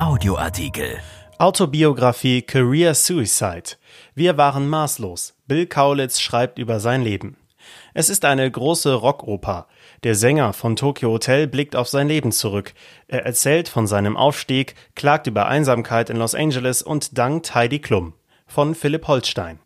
Audioartikel. Autobiografie Career Suicide. Wir waren maßlos. Bill Kaulitz schreibt über sein Leben. Es ist eine große Rockoper. Der Sänger von Tokyo Hotel blickt auf sein Leben zurück. Er erzählt von seinem Aufstieg, klagt über Einsamkeit in Los Angeles und dankt Heidi Klum. Von Philipp Holstein.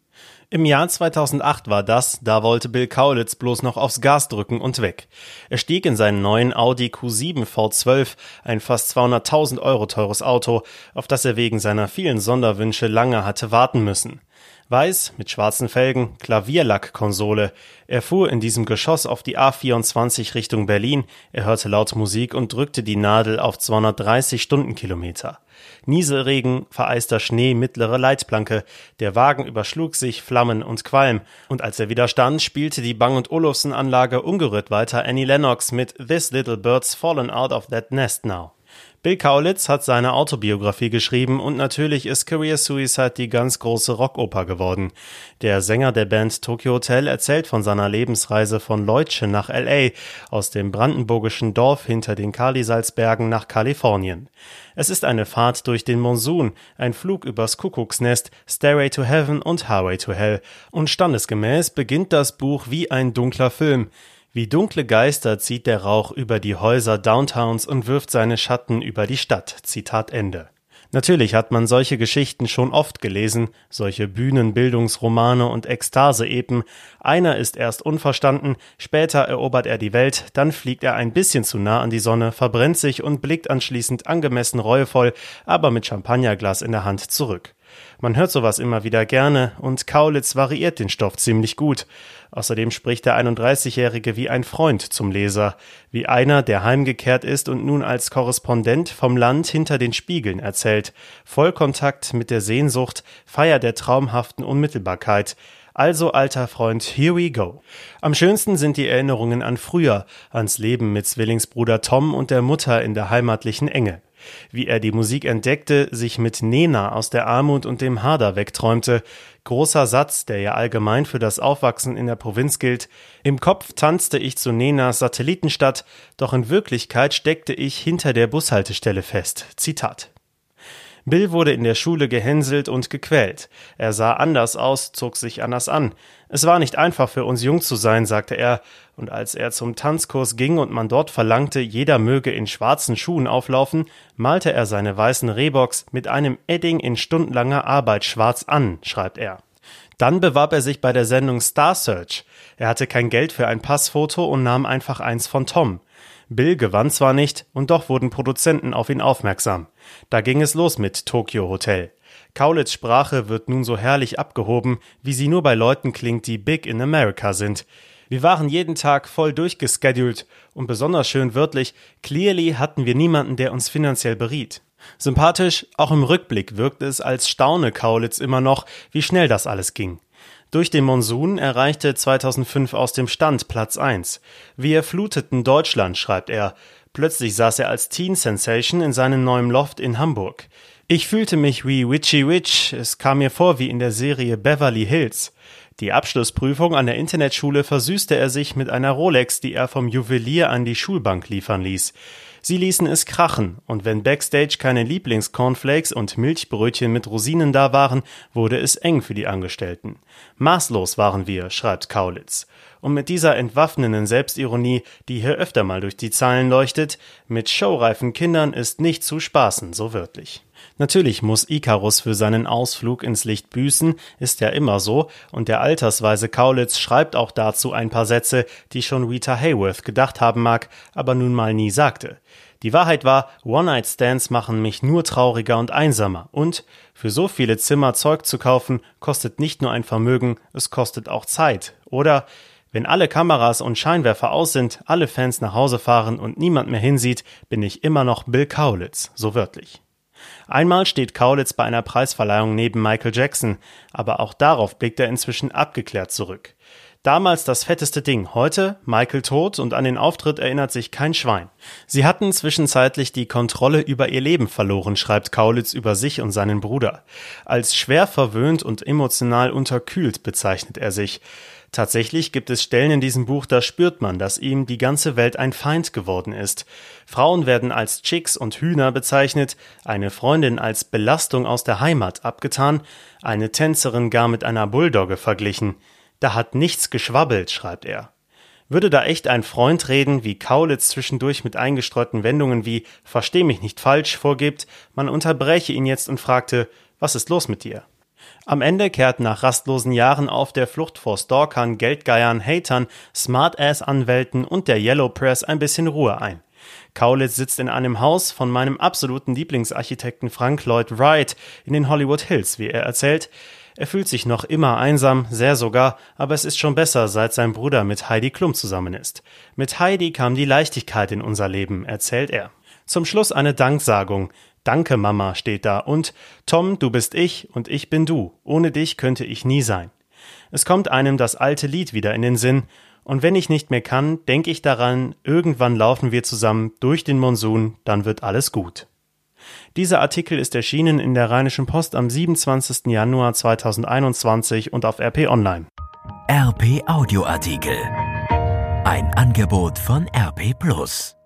Im Jahr 2008 war das, da wollte Bill Kaulitz bloß noch aufs Gas drücken und weg. Er stieg in seinen neuen Audi Q7 V12, ein fast 200.000 Euro teures Auto, auf das er wegen seiner vielen Sonderwünsche lange hatte warten müssen. Weiß, mit schwarzen Felgen, Klavierlackkonsole. Er fuhr in diesem Geschoss auf die A24 Richtung Berlin, er hörte laut Musik und drückte die Nadel auf 230 Stundenkilometer. Nieselregen, vereister Schnee, mittlere Leitplanke. Der Wagen überschlug sich, Flammen und Qualm. Und als er wieder stand, spielte die Bang Olufsen Anlage ungerührt weiter Annie Lennox mit This Little Bird's Fallen Out of That Nest Now. Bill Kaulitz hat seine Autobiografie geschrieben und natürlich ist Career Suicide die ganz große Rockoper geworden. Der Sänger der Band Tokyo Hotel erzählt von seiner Lebensreise von Leutschen nach LA, aus dem brandenburgischen Dorf hinter den Kalisalzbergen nach Kalifornien. Es ist eine Fahrt durch den Monsun, ein Flug übers Kuckucksnest, Stairway to Heaven und Highway to Hell. Und standesgemäß beginnt das Buch wie ein dunkler Film. Wie dunkle Geister zieht der Rauch über die Häuser Downtowns und wirft seine Schatten über die Stadt. Zitat Ende. Natürlich hat man solche Geschichten schon oft gelesen, solche Bühnenbildungsromane und Ekstase-Epen. Einer ist erst unverstanden, später erobert er die Welt, dann fliegt er ein bisschen zu nah an die Sonne, verbrennt sich und blickt anschließend angemessen reuevoll, aber mit Champagnerglas in der Hand zurück. Man hört sowas immer wieder gerne und Kaulitz variiert den Stoff ziemlich gut. Außerdem spricht der 31-Jährige wie ein Freund zum Leser, wie einer, der heimgekehrt ist und nun als Korrespondent vom Land hinter den Spiegeln erzählt. Vollkontakt mit der Sehnsucht, Feier der traumhaften Unmittelbarkeit. Also, alter Freund, here we go. Am schönsten sind die Erinnerungen an früher, ans Leben mit Zwillingsbruder Tom und der Mutter in der heimatlichen Enge wie er die Musik entdeckte, sich mit Nena aus der Armut und dem Hader wegträumte. Großer Satz, der ja allgemein für das Aufwachsen in der Provinz gilt. Im Kopf tanzte ich zu Nenas Satellitenstadt, doch in Wirklichkeit steckte ich hinter der Bushaltestelle fest. Zitat. Bill wurde in der Schule gehänselt und gequält. Er sah anders aus, zog sich anders an. Es war nicht einfach für uns jung zu sein, sagte er, und als er zum Tanzkurs ging und man dort verlangte, jeder möge in schwarzen Schuhen auflaufen, malte er seine weißen Rehboks mit einem Edding in stundenlanger Arbeit schwarz an, schreibt er. Dann bewarb er sich bei der Sendung Star Search. Er hatte kein Geld für ein Passfoto und nahm einfach eins von Tom. Bill gewann zwar nicht, und doch wurden Produzenten auf ihn aufmerksam. Da ging es los mit Tokyo Hotel. Kaulitz Sprache wird nun so herrlich abgehoben, wie sie nur bei Leuten klingt, die big in America sind. Wir waren jeden Tag voll durchgeschedult und besonders schön wörtlich, clearly hatten wir niemanden, der uns finanziell beriet. Sympathisch, auch im Rückblick wirkte es als Staune Kaulitz immer noch, wie schnell das alles ging. Durch den Monsun erreichte 2005 aus dem Stand Platz 1. Wir fluteten Deutschland, schreibt er. Plötzlich saß er als Teen Sensation in seinem neuen Loft in Hamburg. Ich fühlte mich wie Witchy Witch, es kam mir vor wie in der Serie Beverly Hills. Die Abschlussprüfung an der Internetschule versüßte er sich mit einer Rolex, die er vom Juwelier an die Schulbank liefern ließ. Sie ließen es krachen, und wenn backstage keine Lieblingscornflakes und Milchbrötchen mit Rosinen da waren, wurde es eng für die Angestellten. Maßlos waren wir, schreibt Kaulitz. Und mit dieser entwaffnenden Selbstironie, die hier öfter mal durch die Zeilen leuchtet, mit showreifen Kindern ist nicht zu spaßen, so wörtlich. Natürlich muss Icarus für seinen Ausflug ins Licht büßen, ist ja immer so, und der altersweise Kaulitz schreibt auch dazu ein paar Sätze, die schon Rita Hayworth gedacht haben mag, aber nun mal nie sagte. Die Wahrheit war, One-Night-Stands machen mich nur trauriger und einsamer. Und für so viele Zimmer Zeug zu kaufen, kostet nicht nur ein Vermögen, es kostet auch Zeit. Oder wenn alle Kameras und Scheinwerfer aus sind, alle Fans nach Hause fahren und niemand mehr hinsieht, bin ich immer noch Bill Kaulitz, so wörtlich. Einmal steht Kaulitz bei einer Preisverleihung neben Michael Jackson, aber auch darauf blickt er inzwischen abgeklärt zurück. Damals das fetteste Ding, heute Michael tot und an den Auftritt erinnert sich kein Schwein. Sie hatten zwischenzeitlich die Kontrolle über ihr Leben verloren, schreibt Kaulitz über sich und seinen Bruder. Als schwer verwöhnt und emotional unterkühlt bezeichnet er sich. Tatsächlich gibt es Stellen in diesem Buch, da spürt man, dass ihm die ganze Welt ein Feind geworden ist. Frauen werden als Chicks und Hühner bezeichnet, eine Freundin als Belastung aus der Heimat abgetan, eine Tänzerin gar mit einer Bulldogge verglichen. Da hat nichts geschwabbelt, schreibt er. Würde da echt ein Freund reden, wie Kaulitz zwischendurch mit eingestreuten Wendungen wie Versteh mich nicht falsch vorgibt, man unterbreche ihn jetzt und fragte, was ist los mit dir? Am Ende kehrt nach rastlosen Jahren auf der Flucht vor Stalkern, Geldgeiern, Hatern, Smartass-Anwälten und der Yellow Press ein bisschen Ruhe ein. Kaulitz sitzt in einem Haus von meinem absoluten Lieblingsarchitekten Frank Lloyd Wright in den Hollywood Hills, wie er erzählt. Er fühlt sich noch immer einsam, sehr sogar, aber es ist schon besser, seit sein Bruder mit Heidi Klum zusammen ist. Mit Heidi kam die Leichtigkeit in unser Leben, erzählt er. Zum Schluss eine Danksagung. Danke, Mama, steht da. Und Tom, du bist ich und ich bin du. Ohne dich könnte ich nie sein. Es kommt einem das alte Lied wieder in den Sinn. Und wenn ich nicht mehr kann, denke ich daran, irgendwann laufen wir zusammen durch den Monsun, dann wird alles gut. Dieser Artikel ist erschienen in der Rheinischen Post am 27. Januar 2021 und auf RP Online. RP Audioartikel. Ein Angebot von RP Plus.